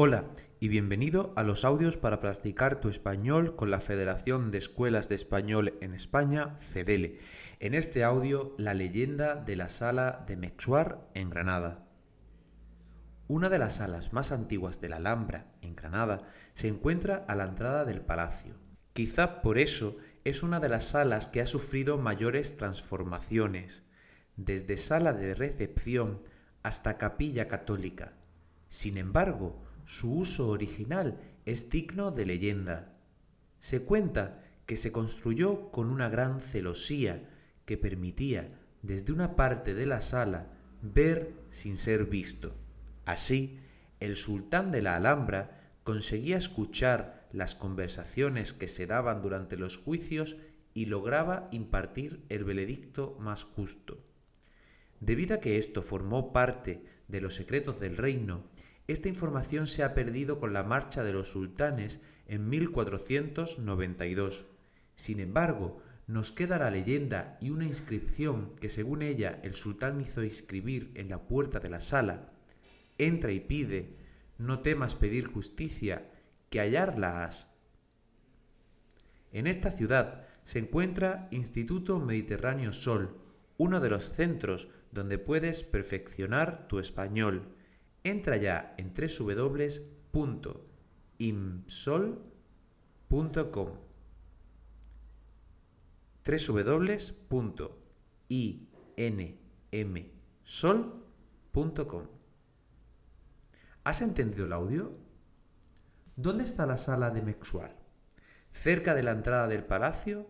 Hola y bienvenido a los audios para practicar tu español con la Federación de Escuelas de Español en España, FEDELE. En este audio, la leyenda de la sala de Mexuar en Granada. Una de las salas más antiguas de la Alhambra, en Granada, se encuentra a la entrada del palacio. Quizá por eso es una de las salas que ha sufrido mayores transformaciones, desde sala de recepción hasta capilla católica. Sin embargo, su uso original es digno de leyenda. Se cuenta que se construyó con una gran celosía que permitía desde una parte de la sala ver sin ser visto. Así, el sultán de la Alhambra conseguía escuchar las conversaciones que se daban durante los juicios y lograba impartir el veredicto más justo. Debido a que esto formó parte de los secretos del reino, esta información se ha perdido con la marcha de los sultanes en 1492. Sin embargo, nos queda la leyenda y una inscripción que según ella el sultán hizo inscribir en la puerta de la sala. Entra y pide, no temas pedir justicia, que hallarla has. En esta ciudad se encuentra Instituto Mediterráneo Sol, uno de los centros donde puedes perfeccionar tu español entra ya en www.imsol.com www.inmsol.com ¿Has entendido el audio? ¿Dónde está la sala de Mexuar? ¿Cerca de la entrada del palacio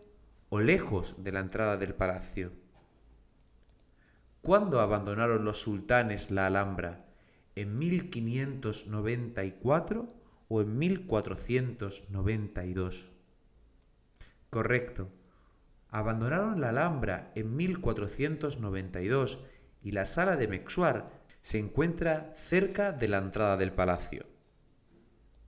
o lejos de la entrada del palacio? ¿Cuándo abandonaron los sultanes la Alhambra? En 1594 o en 1492. Correcto. Abandonaron la Alhambra en 1492 y la sala de Mexuar se encuentra cerca de la entrada del palacio.